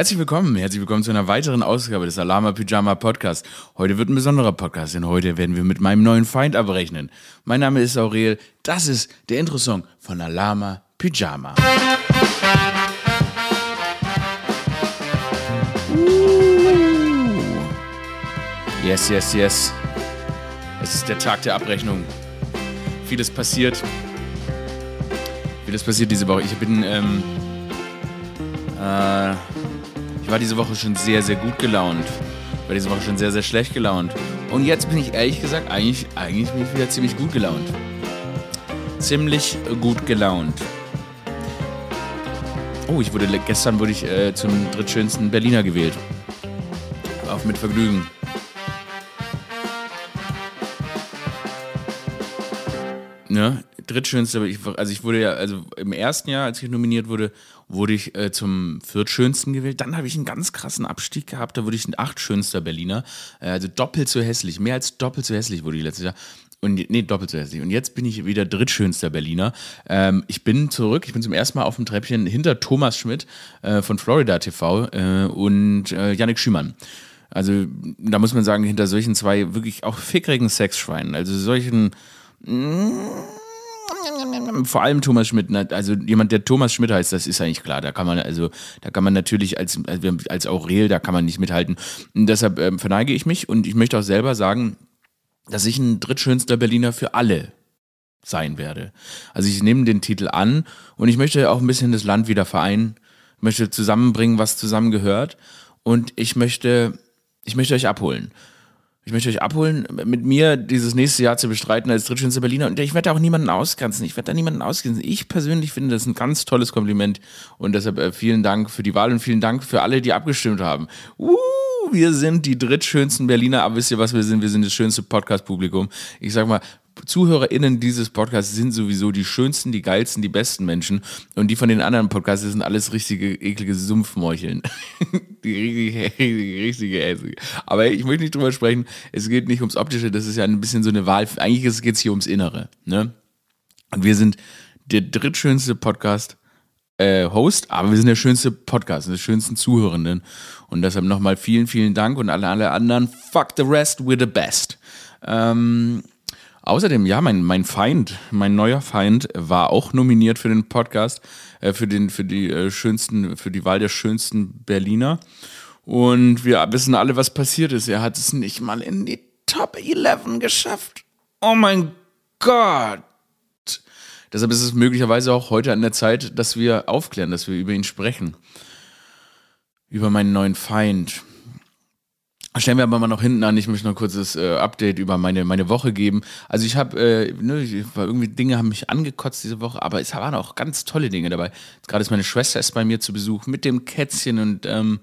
Herzlich willkommen, herzlich willkommen zu einer weiteren Ausgabe des Alama Pyjama Podcast. Heute wird ein besonderer Podcast, denn heute werden wir mit meinem neuen Feind abrechnen. Mein Name ist Aurel, das ist der Intro-Song von Alama Pyjama. Yes, yes, yes. Es ist der Tag der Abrechnung. Vieles passiert. Vieles passiert diese Woche. Ich bin, ähm, äh, war diese Woche schon sehr, sehr gut gelaunt. War diese Woche schon sehr, sehr schlecht gelaunt. Und jetzt bin ich ehrlich gesagt, eigentlich, eigentlich bin ich wieder ziemlich gut gelaunt. Ziemlich gut gelaunt. Oh, ich wurde gestern wurde ich äh, zum drittschönsten Berliner gewählt. Auf mit Vergnügen. Ne? Drittschönste, also ich wurde ja, also im ersten Jahr, als ich nominiert wurde, wurde ich äh, zum viertschönsten gewählt. Dann habe ich einen ganz krassen Abstieg gehabt, da wurde ich ein achtschönster Berliner. Äh, also doppelt so hässlich, mehr als doppelt so hässlich wurde ich letztes Jahr. Und nee, doppelt so hässlich. Und jetzt bin ich wieder drittschönster Berliner. Ähm, ich bin zurück, ich bin zum ersten Mal auf dem Treppchen hinter Thomas Schmidt äh, von Florida TV äh, und äh, Yannick Schümann. Also da muss man sagen, hinter solchen zwei wirklich auch fickrigen Sexschweinen, also solchen vor allem Thomas Schmidt, ne? also jemand, der Thomas Schmidt heißt, das ist eigentlich klar. Da kann man, also, da kann man natürlich als, als Aurel, da kann man nicht mithalten. Und deshalb ähm, verneige ich mich und ich möchte auch selber sagen, dass ich ein drittschönster Berliner für alle sein werde. Also ich nehme den Titel an und ich möchte auch ein bisschen das Land wieder vereinen, möchte zusammenbringen, was zusammengehört und ich möchte, ich möchte euch abholen. Ich möchte euch abholen, mit mir dieses nächste Jahr zu bestreiten als drittschönster Berliner. Und ich werde auch niemanden ausgrenzen. Ich werde da niemanden ausgrenzen. Ich persönlich finde das ein ganz tolles Kompliment. Und deshalb äh, vielen Dank für die Wahl und vielen Dank für alle, die abgestimmt haben. Uh, wir sind die drittschönsten Berliner. Aber wisst ihr, was wir sind? Wir sind das schönste Podcast-Publikum. Ich sag mal, ZuhörerInnen dieses Podcasts sind sowieso die schönsten, die geilsten, die besten Menschen. Und die von den anderen Podcasts sind alles richtige, eklige Sumpfmorcheln. die richtige, richtige, richtige. Aber ich möchte nicht drüber sprechen. Es geht nicht ums Optische, das ist ja ein bisschen so eine Wahl. Eigentlich geht es hier ums Innere. Ne? Und wir sind der drittschönste Podcast. Äh, Host, aber wir sind der schönste Podcast, der schönsten Zuhörenden. Und deshalb nochmal vielen, vielen Dank und alle, alle anderen. Fuck the rest, we're the best. Ähm, Außerdem, ja, mein, mein Feind, mein neuer Feind war auch nominiert für den Podcast, äh, für, den, für die äh, schönsten, für die Wahl der schönsten Berliner. Und wir wissen alle, was passiert ist. Er hat es nicht mal in die Top 11 geschafft. Oh mein Gott. Deshalb ist es möglicherweise auch heute an der Zeit, dass wir aufklären, dass wir über ihn sprechen. Über meinen neuen Feind. Stellen wir aber mal noch hinten an, ich möchte noch ein kurzes äh, Update über meine, meine Woche geben. Also ich habe, äh, ne, irgendwie Dinge haben mich angekotzt diese Woche, aber es waren auch ganz tolle Dinge dabei. Gerade ist meine Schwester ist bei mir zu Besuch mit dem Kätzchen und ähm,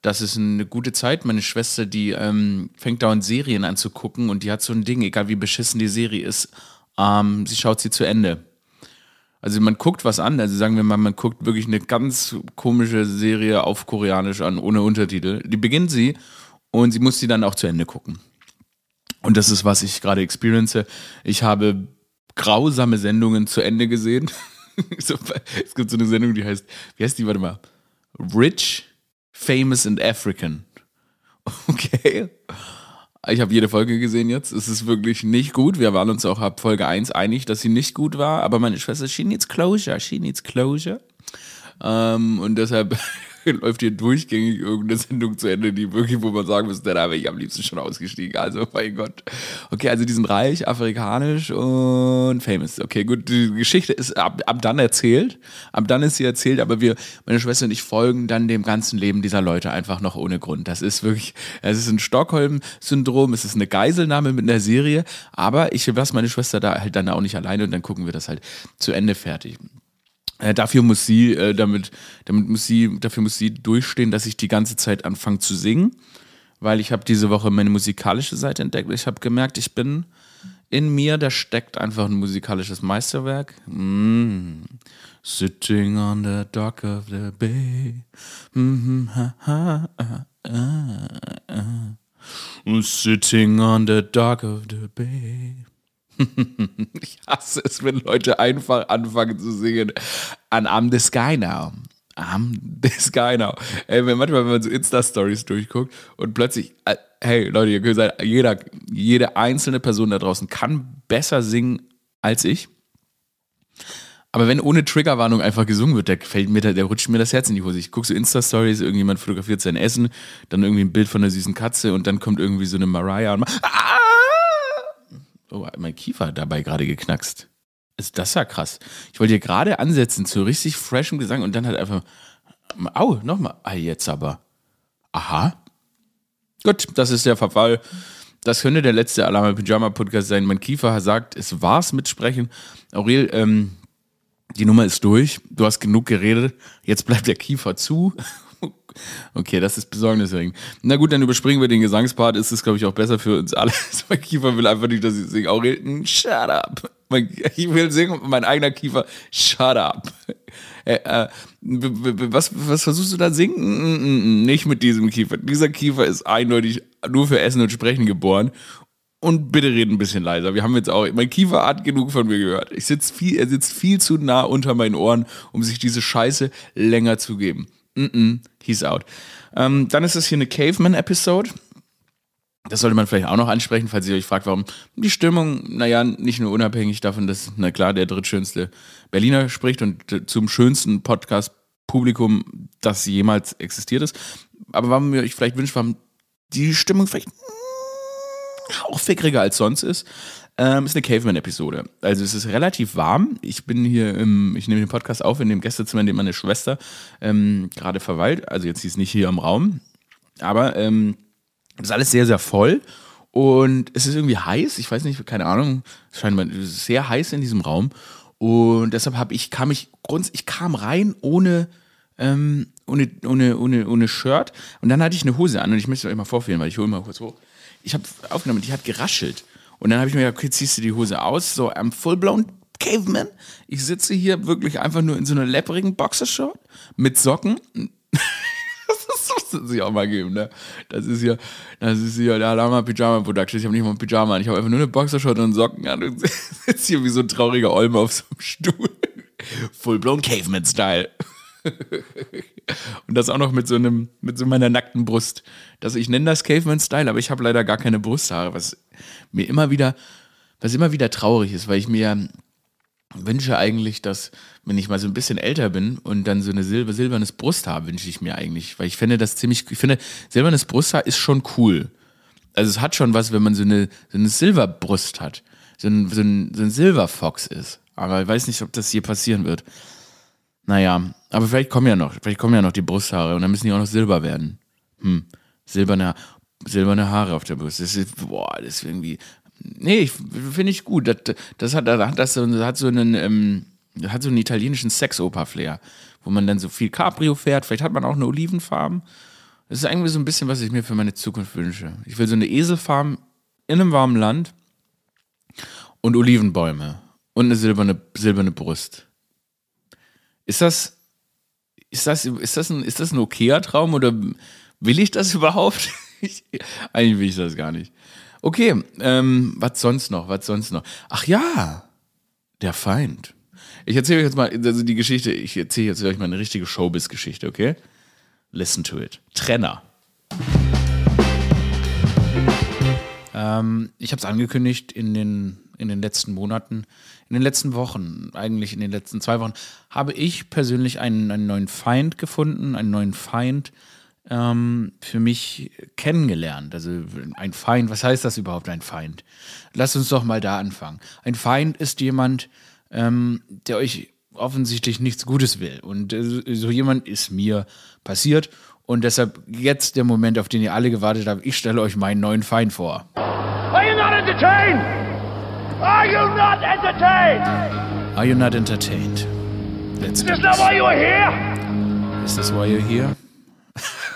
das ist eine gute Zeit. Meine Schwester, die ähm, fängt dauernd Serien anzugucken und die hat so ein Ding, egal wie beschissen die Serie ist, ähm, sie schaut sie zu Ende. Also man guckt was an, also sagen wir mal, man guckt wirklich eine ganz komische Serie auf Koreanisch an, ohne Untertitel. Die beginnt sie und sie muss sie dann auch zu Ende gucken. Und das ist, was ich gerade experience. Ich habe grausame Sendungen zu Ende gesehen. es gibt so eine Sendung, die heißt, wie heißt die, warte mal, Rich, Famous and African. Okay. Ich habe jede Folge gesehen jetzt. Es ist wirklich nicht gut. Wir waren uns auch ab Folge 1 einig, dass sie nicht gut war. Aber meine Schwester, she needs closure. She needs closure. Ähm, und deshalb läuft hier durchgängig irgendeine Sendung zu Ende, die wirklich, wo man sagen müsste, da wäre ich am liebsten schon ausgestiegen. Also, mein Gott. Okay, also die sind reich, afrikanisch und famous. Okay, gut, die Geschichte ist ab, ab dann erzählt. Ab dann ist sie erzählt, aber wir, meine Schwester und ich folgen dann dem ganzen Leben dieser Leute einfach noch ohne Grund. Das ist wirklich, es ist ein Stockholm-Syndrom, es ist eine Geiselnahme mit einer Serie, aber ich lasse meine Schwester da halt dann auch nicht alleine und dann gucken wir das halt zu Ende fertig. Äh, dafür muss sie, äh, damit, damit muss sie, dafür muss sie durchstehen, dass ich die ganze Zeit anfange zu singen, weil ich habe diese Woche meine musikalische Seite entdeckt. Ich habe gemerkt, ich bin in mir, da steckt einfach ein musikalisches Meisterwerk. Mm. Sitting on the dock of the bay. Mm -hmm, ha, ah, ah, ah. Sitting on the dock of the bay. ich hasse es, wenn Leute einfach anfangen zu singen. And I'm the sky now. I'm this guy now. Ey, manchmal, wenn man so Insta-Stories durchguckt und plötzlich, äh, hey Leute, ihr könnt sagen, jeder, jede einzelne Person da draußen kann besser singen als ich. Aber wenn ohne Triggerwarnung einfach gesungen wird, da fällt mir, der rutscht mir das Herz in die Hose. Ich gucke so Insta-Stories, irgendjemand fotografiert sein Essen, dann irgendwie ein Bild von einer süßen Katze und dann kommt irgendwie so eine Mariah und ah! Oh, mein Kiefer hat dabei gerade geknackst. Ist das ja krass. Ich wollte hier gerade ansetzen zu richtig freshem Gesang und dann hat einfach, au, nochmal, ah, jetzt aber. Aha. Gut, das ist der Verfall. Das könnte der letzte Alarme Pyjama Podcast sein. Mein Kiefer sagt, es war's mit Sprechen. Aurel, ähm, die Nummer ist durch, du hast genug geredet, jetzt bleibt der Kiefer zu. Okay, das ist besorgniserregend. Na gut, dann überspringen wir den Gesangspart. Ist es, glaube ich, auch besser für uns alle. mein Kiefer will einfach nicht, dass ich singe. Aurel, shut up. Ich will singen mein eigener Kiefer, shut up. Äh, äh, was, was versuchst du da singen? Nicht mit diesem Kiefer. Dieser Kiefer ist eindeutig nur für Essen und Sprechen geboren. Und bitte reden ein bisschen leiser. Wir haben jetzt auch, mein Kiefer hat genug von mir gehört. Ich sitz viel, er sitzt viel zu nah unter meinen Ohren, um sich diese Scheiße länger zu geben. Mm he's out. Ähm, dann ist es hier eine Caveman-Episode. Das sollte man vielleicht auch noch ansprechen, falls ihr euch fragt, warum die Stimmung, naja, nicht nur unabhängig davon, dass, na klar, der drittschönste Berliner spricht und zum schönsten Podcast-Publikum, das jemals existiert ist. Aber warum ihr euch vielleicht wünscht, warum die Stimmung vielleicht auch fickriger als sonst ist. Ähm, ist eine Caveman-Episode. Also es ist relativ warm. Ich bin hier im, ich nehme den Podcast auf in dem Gästezimmer, in dem meine Schwester ähm, gerade verweilt. Also jetzt ist nicht hier im Raum. Aber ähm, ist alles sehr, sehr voll. Und es ist irgendwie heiß. Ich weiß nicht, keine Ahnung. Es scheint sehr heiß in diesem Raum. Und deshalb habe ich, kam ich, ich kam rein ohne, ähm, ohne, ohne, ohne, ohne Shirt. Und dann hatte ich eine Hose an und ich möchte euch mal vorführen, weil ich hole mal kurz hoch ich habe aufgenommen, die hat geraschelt. Und dann habe ich mir gedacht, okay, ziehst du die Hose aus, so am full-blown Caveman. Ich sitze hier wirklich einfach nur in so einer lepprigen Boxershort mit Socken. das muss sich auch mal geben, ne? Das ist hier, das ist hier der Lama Pyjama Production. Ich habe nicht mal ein Pyjama an, ich habe einfach nur eine Boxershort und Socken an und sitze hier wie so ein trauriger Olme auf so einem Stuhl. Full-blown Caveman-Style. Und das auch noch mit so einem, mit so meiner nackten Brust. Das, ich nenne das Caveman-Style, aber ich habe leider gar keine Brusthaare, was mir immer wieder, was immer wieder traurig ist, weil ich mir wünsche eigentlich, dass, wenn ich mal so ein bisschen älter bin und dann so eine silber, silbernes Brusthaar wünsche ich mir eigentlich, weil ich finde das ziemlich, ich finde, silbernes Brusthaar ist schon cool. Also es hat schon was, wenn man so eine, so eine Silberbrust hat, so ein, so ein, so ein Silverfox ist. Aber ich weiß nicht, ob das hier passieren wird. Naja, aber vielleicht kommen ja noch, vielleicht kommen ja noch die Brusthaare und dann müssen die auch noch silber werden. Hm, silberne, silberne Haare auf der Brust. Das ist, boah, das ist irgendwie, nee, finde ich gut. Das, das hat, das hat, so einen, ähm, hat so einen italienischen Sexoper-Flair, wo man dann so viel Cabrio fährt. Vielleicht hat man auch eine Olivenfarm. Das ist irgendwie so ein bisschen, was ich mir für meine Zukunft wünsche. Ich will so eine Eselfarm in einem warmen Land und Olivenbäume und eine silberne, silberne Brust. Ist das, ist das, ist das ein, ist das ein okayer Traum oder will ich das überhaupt? Ich, eigentlich will ich das gar nicht. Okay, ähm, was sonst noch? Was sonst noch? Ach ja, der Feind. Ich erzähle euch jetzt mal, also die Geschichte, ich erzähle jetzt euch mal eine richtige Showbiz-Geschichte, okay? Listen to it. Trenner. Ähm, ich habe es angekündigt in den, in den letzten Monaten in den letzten Wochen, eigentlich in den letzten zwei Wochen, habe ich persönlich einen, einen neuen Feind gefunden, einen neuen Feind ähm, für mich kennengelernt. Also ein Feind, was heißt das überhaupt, ein Feind? Lass uns doch mal da anfangen. Ein Feind ist jemand, ähm, der euch offensichtlich nichts Gutes will. Und äh, so jemand ist mir passiert. Und deshalb jetzt der Moment, auf den ihr alle gewartet habt. Ich stelle euch meinen neuen Feind vor. Are you not entertained? Are you not entertained? Are you not entertained? Let's Is this not why you're here? Is this why you're here?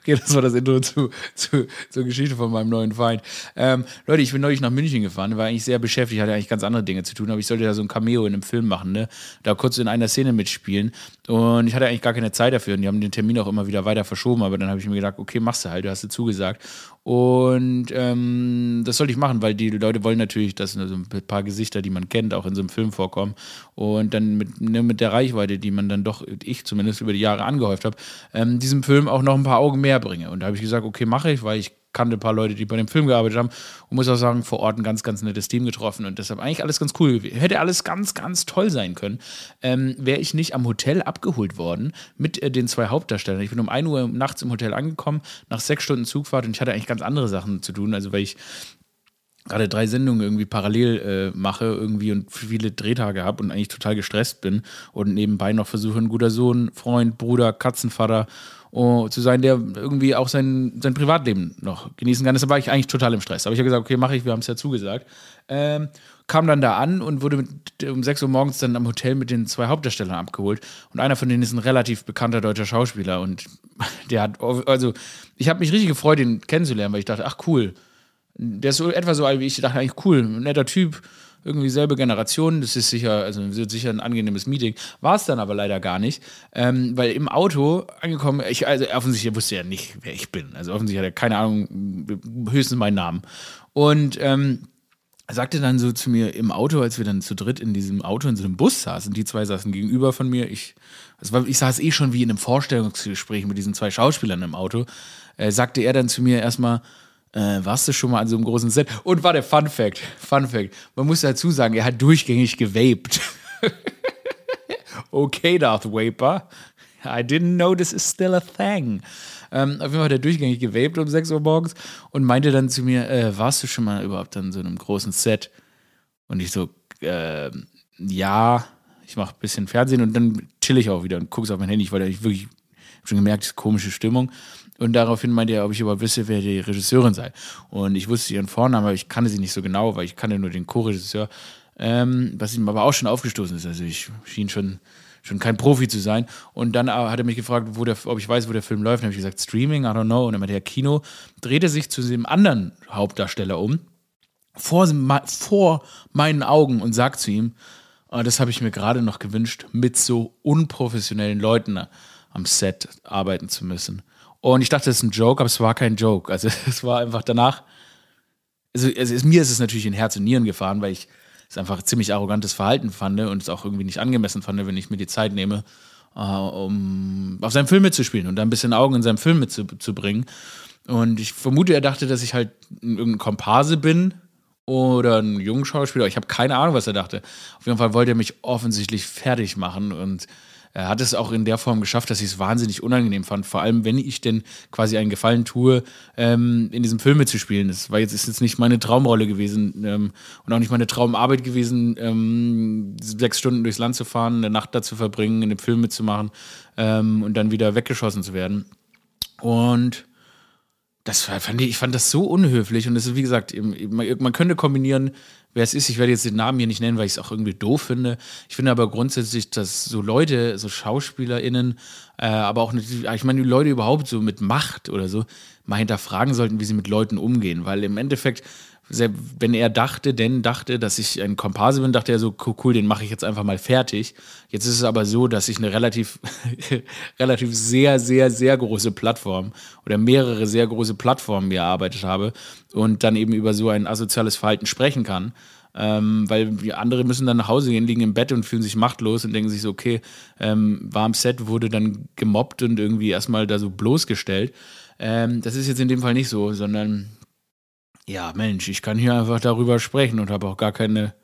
Okay, das war das Intro zu, zu, zur Geschichte von meinem neuen Feind. Ähm, Leute, ich bin neulich nach München gefahren, war eigentlich sehr beschäftigt, hatte eigentlich ganz andere Dinge zu tun, aber ich sollte da so ein Cameo in einem Film machen, ne? Da kurz in einer Szene mitspielen. Und ich hatte eigentlich gar keine Zeit dafür und die haben den Termin auch immer wieder weiter verschoben, aber dann habe ich mir gedacht, okay, machst du halt, du hast du zugesagt. Und ähm, das sollte ich machen, weil die Leute wollen natürlich, dass so ein paar Gesichter, die man kennt, auch in so einem Film vorkommen. Und dann mit, ne, mit der Reichweite, die man dann doch, ich zumindest über die Jahre angehäuft habe, ähm, diesem Film auch noch ein paar Augen mehr bringe. Und da habe ich gesagt, okay, mache ich, weil ich kannte ein paar Leute, die bei dem Film gearbeitet haben und muss auch sagen, vor Ort ein ganz, ganz nettes Team getroffen und deshalb eigentlich alles ganz cool gewesen. Hätte alles ganz, ganz toll sein können, ähm, wäre ich nicht am Hotel abgeholt worden mit äh, den zwei Hauptdarstellern. Ich bin um 1 Uhr nachts im Hotel angekommen, nach sechs Stunden Zugfahrt und ich hatte eigentlich ganz andere Sachen zu tun, also weil ich gerade drei Sendungen irgendwie parallel äh, mache irgendwie und viele Drehtage habe und eigentlich total gestresst bin und nebenbei noch versuche, ein guter Sohn, Freund, Bruder, Katzenvater uh, zu sein, der irgendwie auch sein, sein Privatleben noch genießen kann. Deshalb war ich eigentlich total im Stress. Aber ich habe gesagt, okay, mache ich, wir haben es ja zugesagt. Ähm, kam dann da an und wurde mit, um 6 Uhr morgens dann am Hotel mit den zwei Hauptdarstellern abgeholt. Und einer von denen ist ein relativ bekannter deutscher Schauspieler. Und der hat, also ich habe mich richtig gefreut, ihn kennenzulernen, weil ich dachte, ach cool. Der ist so etwa so alt wie ich. Ich dachte eigentlich, cool, netter Typ irgendwie selbe Generation. Das ist sicher, also wird sicher ein angenehmes Meeting. War es dann aber leider gar nicht, ähm, weil im Auto angekommen, ich, also offensichtlich wusste er nicht, wer ich bin. Also offensichtlich hat er keine Ahnung, höchstens meinen Namen. Und ähm, sagte dann so zu mir im Auto, als wir dann zu dritt in diesem Auto in so einem Bus saßen, die zwei saßen gegenüber von mir, ich, war, ich saß eh schon wie in einem Vorstellungsgespräch mit diesen zwei Schauspielern im Auto, äh, sagte er dann zu mir erstmal, äh, warst du schon mal an so einem großen Set? Und war der Fun Fact. Fun Fact. Man muss dazu sagen, er hat durchgängig gewaped. okay, Darth Vaper. I didn't know this is still a thing. Ähm, auf jeden Fall hat er durchgängig gewaped um 6 Uhr morgens und meinte dann zu mir, äh, warst du schon mal überhaupt an so einem großen Set? Und ich so, äh, ja, ich mache ein bisschen Fernsehen und dann chill ich auch wieder und gucke auf mein Handy, weil ich wirklich schon gemerkt, diese komische Stimmung. Und daraufhin meinte er, ob ich überhaupt wisse, wer die Regisseurin sei. Und ich wusste ihren Vornamen, aber ich kannte sie nicht so genau, weil ich kannte nur den Co-Regisseur. Ähm, was ihm aber auch schon aufgestoßen ist. Also ich schien schon, schon kein Profi zu sein. Und dann hat er mich gefragt, wo der, ob ich weiß, wo der Film läuft. Dann habe ich gesagt, Streaming, I don't know. Und dann meinte er, Kino, drehte sich zu dem anderen Hauptdarsteller um, vor, vor meinen Augen und sagt zu ihm, oh, das habe ich mir gerade noch gewünscht, mit so unprofessionellen Leuten am Set arbeiten zu müssen. Und ich dachte, das ist ein Joke, aber es war kein Joke. Also es war einfach danach. Also, also mir ist es natürlich in Herz und Nieren gefahren, weil ich es einfach ziemlich arrogantes Verhalten fand und es auch irgendwie nicht angemessen fand, wenn ich mir die Zeit nehme, äh, um auf seinem Film mitzuspielen und da ein bisschen Augen in seinem Film mitzubringen. Und ich vermute, er dachte, dass ich halt irgendein Komparse bin oder ein Jungschauspieler. Ich habe keine Ahnung, was er dachte. Auf jeden Fall wollte er mich offensichtlich fertig machen und er hat es auch in der Form geschafft, dass ich es wahnsinnig unangenehm fand. Vor allem, wenn ich denn quasi einen Gefallen tue, ähm, in diesem Film mitzuspielen. Das war jetzt, ist jetzt nicht meine Traumrolle gewesen ähm, und auch nicht meine Traumarbeit gewesen, ähm, sechs Stunden durchs Land zu fahren, eine Nacht da zu verbringen, in dem Film mitzumachen ähm, und dann wieder weggeschossen zu werden. Und das fand ich, ich fand das so unhöflich und das ist, wie gesagt, man könnte kombinieren, wer es ist. Ich werde jetzt den Namen hier nicht nennen, weil ich es auch irgendwie doof finde. Ich finde aber grundsätzlich, dass so Leute, so SchauspielerInnen, äh, aber auch, ich meine, die Leute überhaupt so mit Macht oder so, mal hinterfragen sollten, wie sie mit Leuten umgehen. Weil im Endeffekt wenn er dachte, denn dachte, dass ich ein Komparse bin, dachte er so, cool, den mache ich jetzt einfach mal fertig. Jetzt ist es aber so, dass ich eine relativ, relativ sehr, sehr, sehr große Plattform oder mehrere sehr große Plattformen mir erarbeitet habe und dann eben über so ein asoziales Verhalten sprechen kann. Ähm, weil andere müssen dann nach Hause gehen, liegen im Bett und fühlen sich machtlos und denken sich so, okay, ähm, war am Set, wurde dann gemobbt und irgendwie erstmal da so bloßgestellt. Ähm, das ist jetzt in dem Fall nicht so, sondern ja, Mensch, ich kann hier einfach darüber sprechen und habe auch gar keine,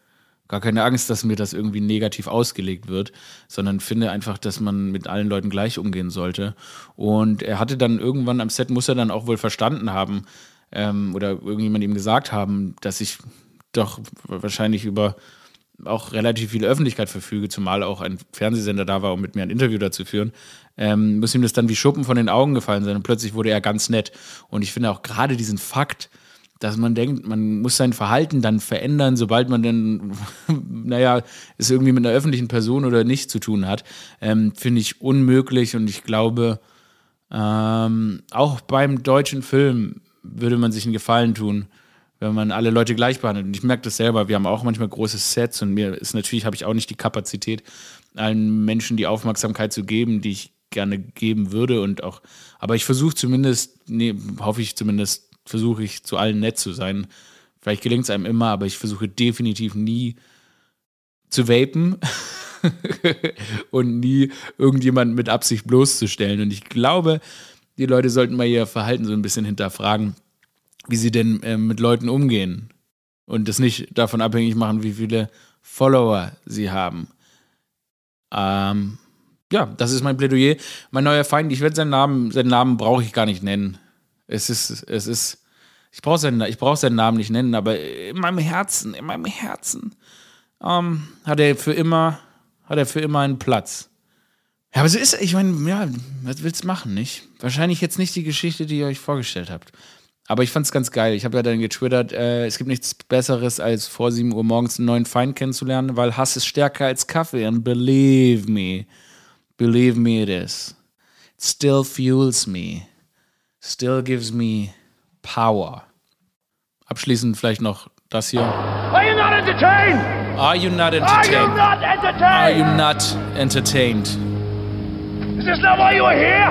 gar keine Angst, dass mir das irgendwie negativ ausgelegt wird, sondern finde einfach, dass man mit allen Leuten gleich umgehen sollte. Und er hatte dann irgendwann am Set, muss er dann auch wohl verstanden haben ähm, oder irgendjemand ihm gesagt haben, dass ich doch wahrscheinlich über auch relativ viel Öffentlichkeit verfüge, zumal auch ein Fernsehsender da war, um mit mir ein Interview dazu führen, ähm, muss ihm das dann wie Schuppen von den Augen gefallen sein und plötzlich wurde er ganz nett. Und ich finde auch gerade diesen Fakt, dass man denkt, man muss sein Verhalten dann verändern, sobald man dann, naja, es irgendwie mit einer öffentlichen Person oder nicht zu tun hat, ähm, finde ich unmöglich. Und ich glaube, Ähm, auch beim deutschen Film würde man sich einen Gefallen tun, wenn man alle Leute gleich behandelt. Und ich merke das selber, wir haben auch manchmal große Sets und mir ist natürlich, habe ich auch nicht die Kapazität, allen Menschen die Aufmerksamkeit zu geben, die ich gerne geben würde. Und auch, aber ich versuche zumindest, nee, hoffe ich zumindest, versuche ich zu allen nett zu sein. Vielleicht gelingt es einem immer, aber ich versuche definitiv nie zu vapen und nie irgendjemanden mit Absicht bloßzustellen. Und ich glaube, die Leute sollten mal ihr Verhalten so ein bisschen hinterfragen, wie sie denn äh, mit Leuten umgehen. Und das nicht davon abhängig machen, wie viele Follower sie haben. Ähm, ja, das ist mein Plädoyer. Mein neuer Feind, ich werde seinen Namen, seinen Namen brauche ich gar nicht nennen. Es ist, es ist, ich brauche seinen, brauch seinen Namen nicht nennen, aber in meinem Herzen, in meinem Herzen ähm, hat er für immer, hat er für immer einen Platz. Ja, aber so ist, ich meine, ja, was willst du machen, nicht? Wahrscheinlich jetzt nicht die Geschichte, die ihr euch vorgestellt habt. Aber ich fand es ganz geil. Ich habe ja dann getwittert, äh, es gibt nichts Besseres, als vor 7 Uhr morgens einen neuen Feind kennenzulernen, weil Hass ist stärker als Kaffee. And believe me, believe me it is. It still fuels me. Still gives me power. Abschließend vielleicht noch das hier. Are you not entertained? Are you not entertained? Are you not entertained? Is this not why you are here?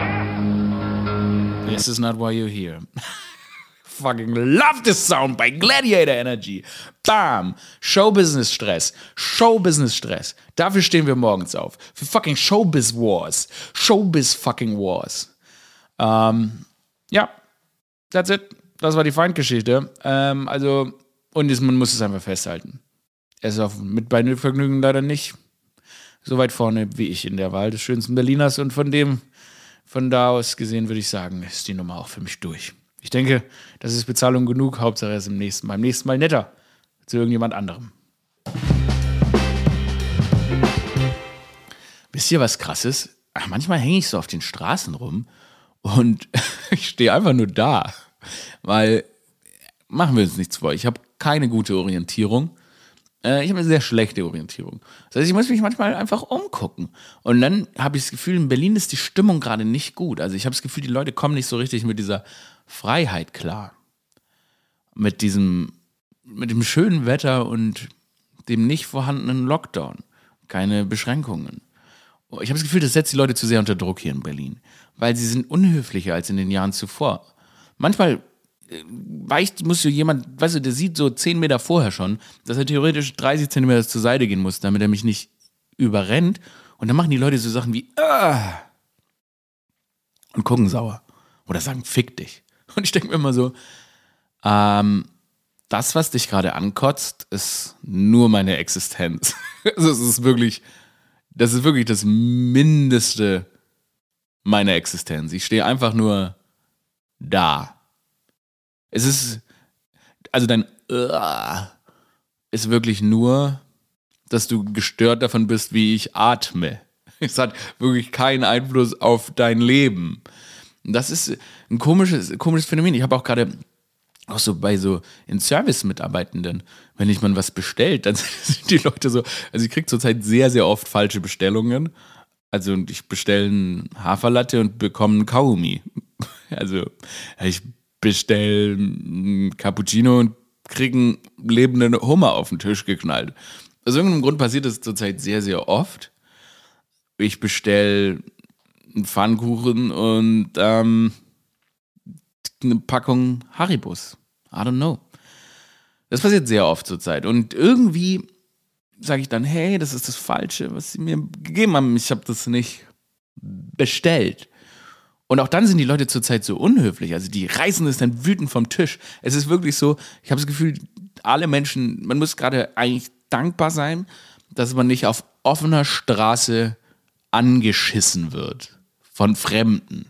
This is not why you're here. Fucking love this sound by Gladiator Energy. Bam. Showbusiness Stress. Showbusiness Stress. Dafür stehen wir morgens auf. Für fucking Showbiz Wars. Showbiz fucking Wars. Ähm, ja. That's it. Das war die Feindgeschichte. Ähm, also und man muss es einfach festhalten. Er ist auf, mit Beinvergnügen leider nicht so weit vorne wie ich in der Wahl des schönsten Berliners. Und von dem, von da aus gesehen, würde ich sagen, ist die Nummer auch für mich durch. Ich denke, das ist Bezahlung genug. Hauptsache er ist im nächsten, beim nächsten Mal netter zu irgendjemand anderem. Wisst ihr, was krass ist? Ach, manchmal hänge ich so auf den Straßen rum und ich stehe einfach nur da. Weil, machen wir uns nichts vor, ich habe keine gute Orientierung. Äh, ich habe eine sehr schlechte Orientierung. Das heißt, ich muss mich manchmal einfach umgucken. Und dann habe ich das Gefühl, in Berlin ist die Stimmung gerade nicht gut. Also ich habe das Gefühl, die Leute kommen nicht so richtig mit dieser Freiheit klar. Mit diesem, mit dem schönen Wetter und dem nicht vorhandenen Lockdown. Keine Beschränkungen. Ich habe das Gefühl, das setzt die Leute zu sehr unter Druck hier in Berlin. Weil sie sind unhöflicher als in den Jahren zuvor. Manchmal weicht, muss so jemand, weißt du, der sieht so zehn Meter vorher schon, dass er theoretisch 30 Zentimeter zur Seite gehen muss, damit er mich nicht überrennt. Und dann machen die Leute so Sachen wie, ah! und gucken sauer. Oder sagen, fick dich. Und ich denke mir immer so, ähm, das, was dich gerade ankotzt, ist nur meine Existenz. also es ist wirklich, das ist wirklich das Mindeste meiner Existenz. Ich stehe einfach nur da. Es ist, also dein ist wirklich nur, dass du gestört davon bist, wie ich atme. Es hat wirklich keinen Einfluss auf dein Leben. Das ist ein komisches, komisches Phänomen. Ich habe auch gerade auch so bei so in Service-Mitarbeitenden, wenn ich mal was bestellt, dann sind die Leute so, also ich kriege zurzeit sehr, sehr oft falsche Bestellungen. Also ich bestelle einen Haferlatte und bekomme einen Kaugummi. Also ich bestelle einen Cappuccino und kriege einen lebenden Hummer auf den Tisch geknallt. Aus irgendeinem Grund passiert das zurzeit sehr, sehr oft. Ich bestelle einen Pfannkuchen und ähm, eine Packung Haribus. I don't know. Das passiert sehr oft zurzeit. Und irgendwie sage ich dann, hey, das ist das Falsche, was sie mir gegeben haben. Ich habe das nicht bestellt. Und auch dann sind die Leute zurzeit so unhöflich. Also die reißen es dann wütend vom Tisch. Es ist wirklich so, ich habe das Gefühl, alle Menschen, man muss gerade eigentlich dankbar sein, dass man nicht auf offener Straße angeschissen wird von Fremden.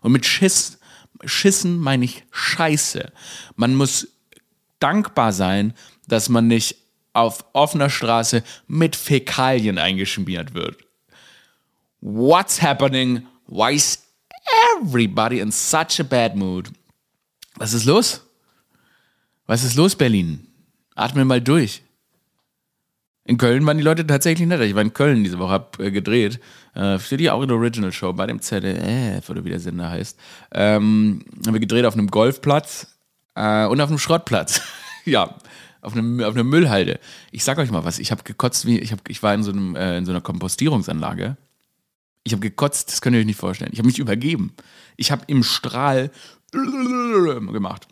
Und mit Schiss, Schissen meine ich Scheiße. Man muss dankbar sein, dass man nicht auf offener Straße mit Fäkalien eingeschmiert wird. What's happening? Why is everybody in such a bad mood. Was ist los? Was ist los, Berlin? Atme mal durch. In Köln waren die Leute tatsächlich netter. Ich war in Köln diese Woche, hab äh, gedreht. Äh, für die auch eine Original Show bei dem ZDF, oder wie der Sender heißt. Ähm, haben wir gedreht auf einem Golfplatz äh, und auf einem Schrottplatz. ja, auf einem, auf einer Müllhalde. Ich sag euch mal was, ich habe gekotzt wie, ich, hab, ich war in so, einem, äh, in so einer Kompostierungsanlage. Ich habe gekotzt, das könnt ihr euch nicht vorstellen. Ich habe mich übergeben. Ich habe im Strahl gemacht.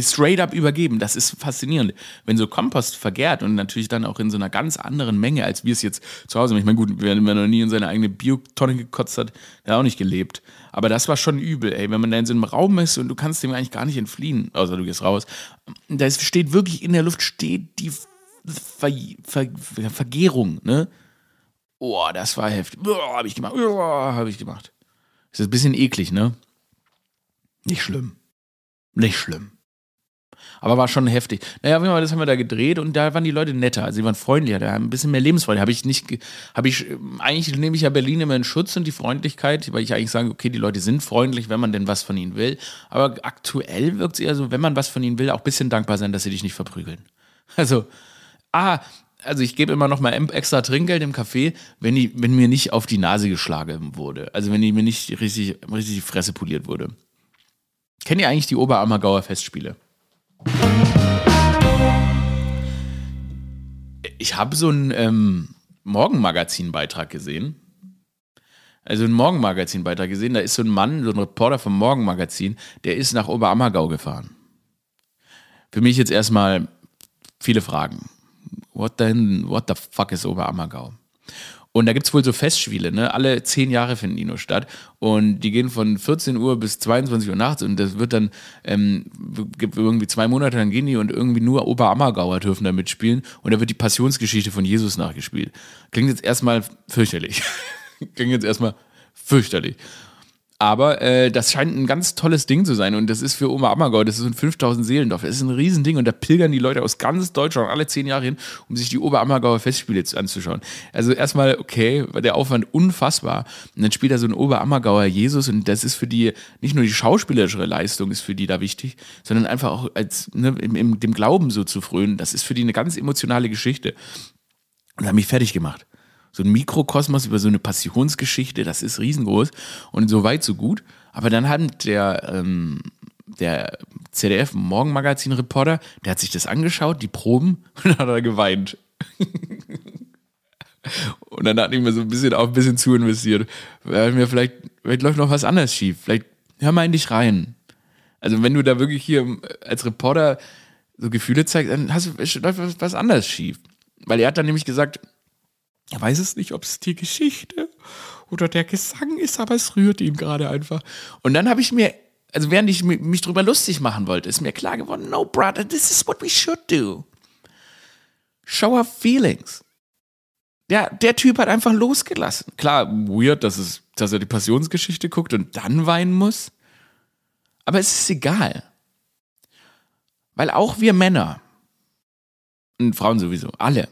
Straight up übergeben. Das ist faszinierend. Wenn so Kompost vergärt und natürlich dann auch in so einer ganz anderen Menge, als wir es jetzt zu Hause haben. Ich meine, gut, wer, wer noch nie in seine eigene Biotonne gekotzt hat, der hat auch nicht gelebt. Aber das war schon übel, ey. Wenn man da in so einem Raum ist und du kannst dem eigentlich gar nicht entfliehen, außer du gehst raus. Da steht wirklich in der Luft, steht die Ver Ver Ver Vergärung, ne? Oh, das war heftig. Oh, hab ich gemacht. Oh, hab ich gemacht. Das ist ein bisschen eklig, ne? Nicht schlimm. Nicht schlimm. Aber war schon heftig. Naja, das haben wir da gedreht und da waren die Leute netter. Also, die waren freundlicher, da ein bisschen mehr Lebensfreude. Habe ich nicht, habe ich, eigentlich nehme ich ja Berlin immer in Schutz und die Freundlichkeit, weil ich eigentlich sage, okay, die Leute sind freundlich, wenn man denn was von ihnen will. Aber aktuell wirkt es eher so, wenn man was von ihnen will, auch ein bisschen dankbar sein, dass sie dich nicht verprügeln. Also, ah, also ich gebe immer noch mal extra Trinkgeld im Café, wenn, die, wenn mir nicht auf die Nase geschlagen wurde. Also wenn die mir nicht richtig, richtig die Fresse poliert wurde. Kennt ihr eigentlich die Oberammergauer Festspiele? Ich habe so einen ähm, Morgenmagazin-Beitrag gesehen. Also einen Morgenmagazin-Beitrag gesehen. Da ist so ein Mann, so ein Reporter vom Morgenmagazin, der ist nach Oberammergau gefahren. Für mich jetzt erstmal viele Fragen. What the, what the fuck ist Oberammergau? Und da gibt es wohl so Festspiele, ne? Alle zehn Jahre finden die nur statt. Und die gehen von 14 Uhr bis 22 Uhr nachts und das wird dann, ähm, gibt irgendwie zwei Monate, dann gehen die und irgendwie nur Oberammergauer dürfen da mitspielen und da wird die Passionsgeschichte von Jesus nachgespielt. Klingt jetzt erstmal fürchterlich. Klingt jetzt erstmal fürchterlich. Aber äh, das scheint ein ganz tolles Ding zu sein. Und das ist für Oma Ammergau, das ist ein 5000 Seelendorf. Das ist ein Riesending. Und da pilgern die Leute aus ganz Deutschland alle zehn Jahre hin, um sich die Oberammergauer Festspiele anzuschauen. Also erstmal, okay, war der Aufwand unfassbar. Und dann spielt da so ein Oberammergauer Jesus. Und das ist für die, nicht nur die schauspielerische Leistung ist für die da wichtig, sondern einfach auch als ne, im, im, dem Glauben so zu frönen. Das ist für die eine ganz emotionale Geschichte. Und hat mich fertig gemacht so ein Mikrokosmos über so eine Passionsgeschichte, das ist riesengroß und so weit, so gut. Aber dann hat der, ähm, der ZDF Morgenmagazin-Reporter, der hat sich das angeschaut, die Proben, und dann hat er geweint. und dann hat ich mir so ein bisschen auch ein bisschen zu investiert. Vielleicht, vielleicht läuft noch was anderes schief. Vielleicht hör mal in dich rein. Also wenn du da wirklich hier als Reporter so Gefühle zeigst, dann hast du, läuft was anderes schief. Weil er hat dann nämlich gesagt, er weiß es nicht, ob es die Geschichte oder der Gesang ist, aber es rührt ihn gerade einfach. Und dann habe ich mir, also während ich mich drüber lustig machen wollte, ist mir klar geworden, no, brother, this is what we should do. Show our feelings. Ja, der Typ hat einfach losgelassen. Klar, weird, dass, es, dass er die Passionsgeschichte guckt und dann weinen muss. Aber es ist egal. Weil auch wir Männer und Frauen sowieso, alle,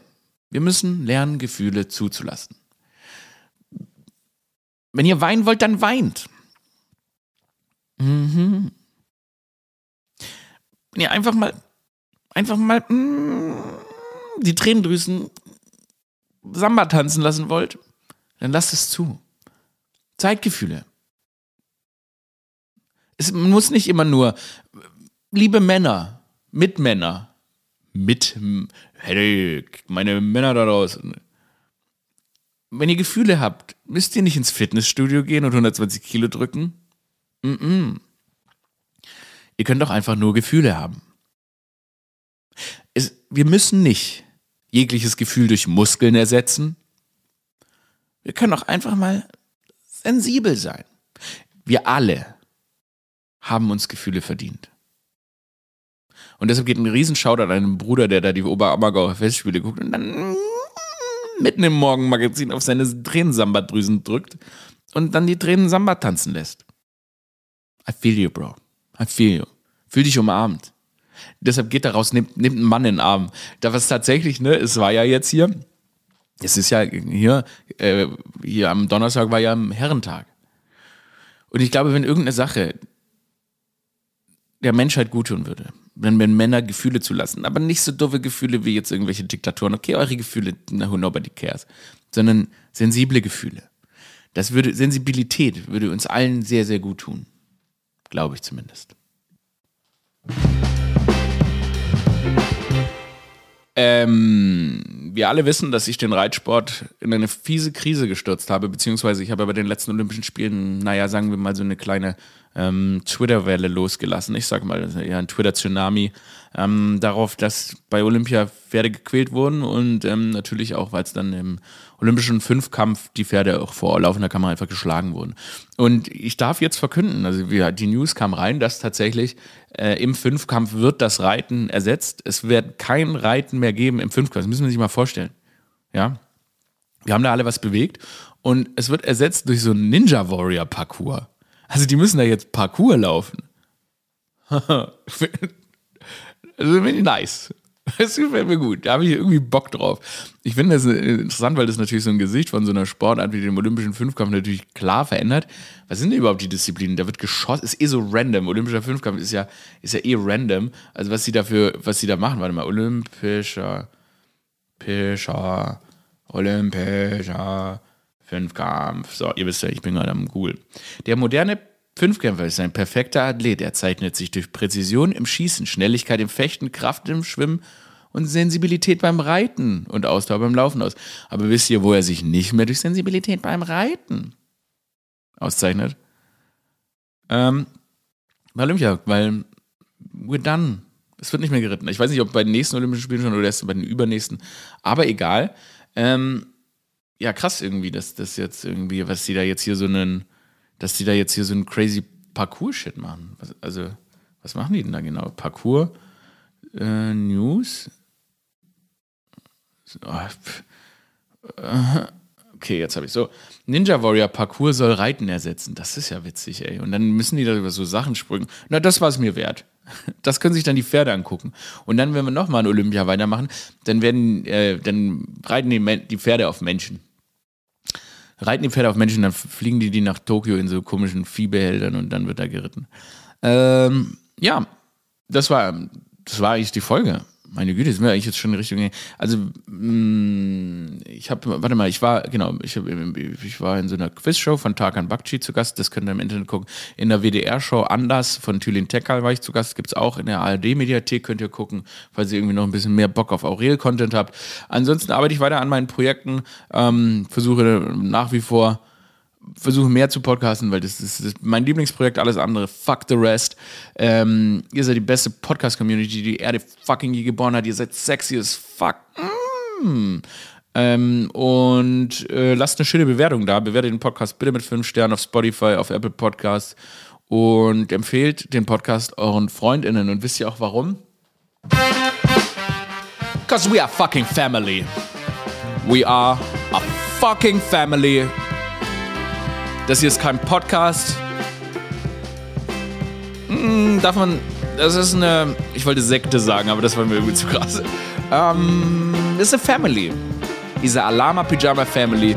wir müssen lernen, Gefühle zuzulassen. Wenn ihr weinen wollt, dann weint. Mhm. Wenn ihr einfach mal, einfach mal mm, die Tränendrüsen Samba tanzen lassen wollt, dann lasst es zu. Zeitgefühle. Es muss nicht immer nur, liebe Männer, Mitmänner, mit, hey, meine Männer da draußen. Wenn ihr Gefühle habt, müsst ihr nicht ins Fitnessstudio gehen und 120 Kilo drücken. Mm -mm. Ihr könnt doch einfach nur Gefühle haben. Es, wir müssen nicht jegliches Gefühl durch Muskeln ersetzen. Wir können auch einfach mal sensibel sein. Wir alle haben uns Gefühle verdient. Und deshalb geht ein Riesenschauder an einen Bruder, der da die Oberammergauer Festspiele guckt und dann mitten im Morgenmagazin auf seine Tränensamba-Drüsen drückt und dann die Tränensamba tanzen lässt. I feel you, bro. I feel you. Fühl dich umarmt. Deshalb geht daraus, nimmt, nimmt einen Mann in den Arm. Da was tatsächlich, ne, es war ja jetzt hier, es ist ja hier, äh, hier am Donnerstag war ja am Herrentag. Und ich glaube, wenn irgendeine Sache der Menschheit guttun würde, wenn, wenn Männer Gefühle zulassen, aber nicht so doofe Gefühle wie jetzt irgendwelche Diktatoren. Okay, eure Gefühle, no, nobody cares. Sondern sensible Gefühle. Das würde, Sensibilität würde uns allen sehr, sehr gut tun. Glaube ich zumindest. Ähm, wir alle wissen, dass ich den Reitsport in eine fiese Krise gestürzt habe, beziehungsweise ich habe bei den letzten Olympischen Spielen, naja, sagen wir mal so eine kleine ähm, Twitter-Welle losgelassen. Ich sage mal, ja ein Twitter-Tsunami ähm, darauf, dass bei Olympia Pferde gequält wurden und ähm, natürlich auch, weil es dann im Olympischen Fünfkampf die Pferde auch vor laufender Kamera einfach geschlagen wurden. Und ich darf jetzt verkünden, also wir, die News kam rein, dass tatsächlich äh, im Fünfkampf wird das Reiten ersetzt. Es wird kein Reiten mehr geben im Fünfkampf. Das müssen wir sich mal vorstellen. Ja. Wir haben da alle was bewegt und es wird ersetzt durch so einen Ninja Warrior Parcours. Also die müssen da jetzt Parcours laufen. also finde ich nice. Das gefällt mir gut. Da habe ich irgendwie Bock drauf. Ich finde das interessant, weil das natürlich so ein Gesicht von so einer Sportart wie dem Olympischen Fünfkampf natürlich klar verändert. Was sind denn überhaupt die Disziplinen? Da wird geschossen, ist eh so random. Olympischer Fünfkampf ist ja, ist ja eh random. Also was sie dafür, was sie da machen, warte mal, Olympischer, Pischer, Olympischer Fünfkampf. So, ihr wisst ja, ich bin gerade am Google. Der moderne Fünfkämpfer ist ein perfekter Athlet. Er zeichnet sich durch Präzision im Schießen, Schnelligkeit im Fechten, Kraft im Schwimmen und Sensibilität beim Reiten und Ausdauer beim Laufen aus. Aber wisst ihr, wo er sich nicht mehr durch Sensibilität beim Reiten auszeichnet? Ähm, bei Olympia, weil we're done. Es wird nicht mehr geritten. Ich weiß nicht, ob bei den nächsten Olympischen Spielen schon oder erst bei den übernächsten. Aber egal. Ähm, ja, krass irgendwie, dass das jetzt irgendwie, was die da jetzt hier so einen dass die da jetzt hier so einen crazy Parcours-Shit machen. Was, also, was machen die denn da genau? Parcours, äh, News. Oh, okay, jetzt habe ich so. Ninja Warrior Parcours soll Reiten ersetzen. Das ist ja witzig, ey. Und dann müssen die da über so Sachen springen. Na, das war es mir wert. Das können sich dann die Pferde angucken. Und dann, wenn wir nochmal ein Olympia weitermachen, dann werden, äh, dann reiten die, die Pferde auf Menschen reiten die Pferde auf Menschen, dann fliegen die die nach Tokio in so komischen Viehbehältern und dann wird da geritten. Ähm, ja, das war, das war eigentlich die Folge. Meine Güte, sind wir eigentlich jetzt schon in Richtung. Also, mm, ich habe, warte mal, ich war, genau, ich, hab, ich war in so einer Quizshow von Tarkan Bakci zu Gast, das könnt ihr im Internet gucken. In der WDR-Show Anders von Thülin Tekal war ich zu Gast, gibt es auch in der ARD-Mediathek, könnt ihr gucken, falls ihr irgendwie noch ein bisschen mehr Bock auf Aurel-Content habt. Ansonsten arbeite ich weiter an meinen Projekten, ähm, versuche nach wie vor versuche mehr zu podcasten, weil das ist, das ist, mein Lieblingsprojekt, alles andere, fuck the rest. Ähm, ihr seid die beste Podcast-Community, die die Erde fucking je geboren hat. Ihr seid sexy as fuck. Mm. Ähm, und äh, lasst eine schöne Bewertung da. Bewertet den Podcast bitte mit 5 Sternen auf Spotify, auf Apple Podcasts und empfehlt den Podcast euren FreundInnen. Und wisst ihr auch warum? Because we are fucking family. We are a fucking family. Das hier ist kein Podcast. Hm, darf man. Das ist eine. Ich wollte Sekte sagen, aber das war mir irgendwie zu krass. Ähm, das ist eine Family. Diese Alama Pyjama Family.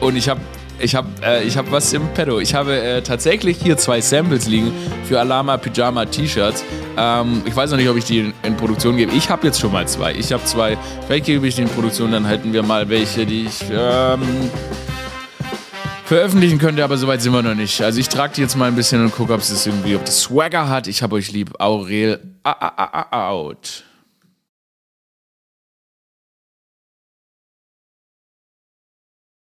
Und ich habe ich habe äh, hab was im Pedo. Ich habe äh, tatsächlich hier zwei Samples liegen für Alama Pyjama T-Shirts. Ähm, ich weiß noch nicht, ob ich die in, in Produktion gebe. Ich habe jetzt schon mal zwei. Ich habe zwei. Vielleicht gebe ich die in Produktion, dann halten wir mal welche, die ich. Ähm, veröffentlichen könnte, aber soweit sind wir noch nicht. Also ich trage die jetzt mal ein bisschen und gucke, ob es irgendwie, ob das Swagger hat. Ich habe euch lieb. Aurel. Ah, ah, ah, out.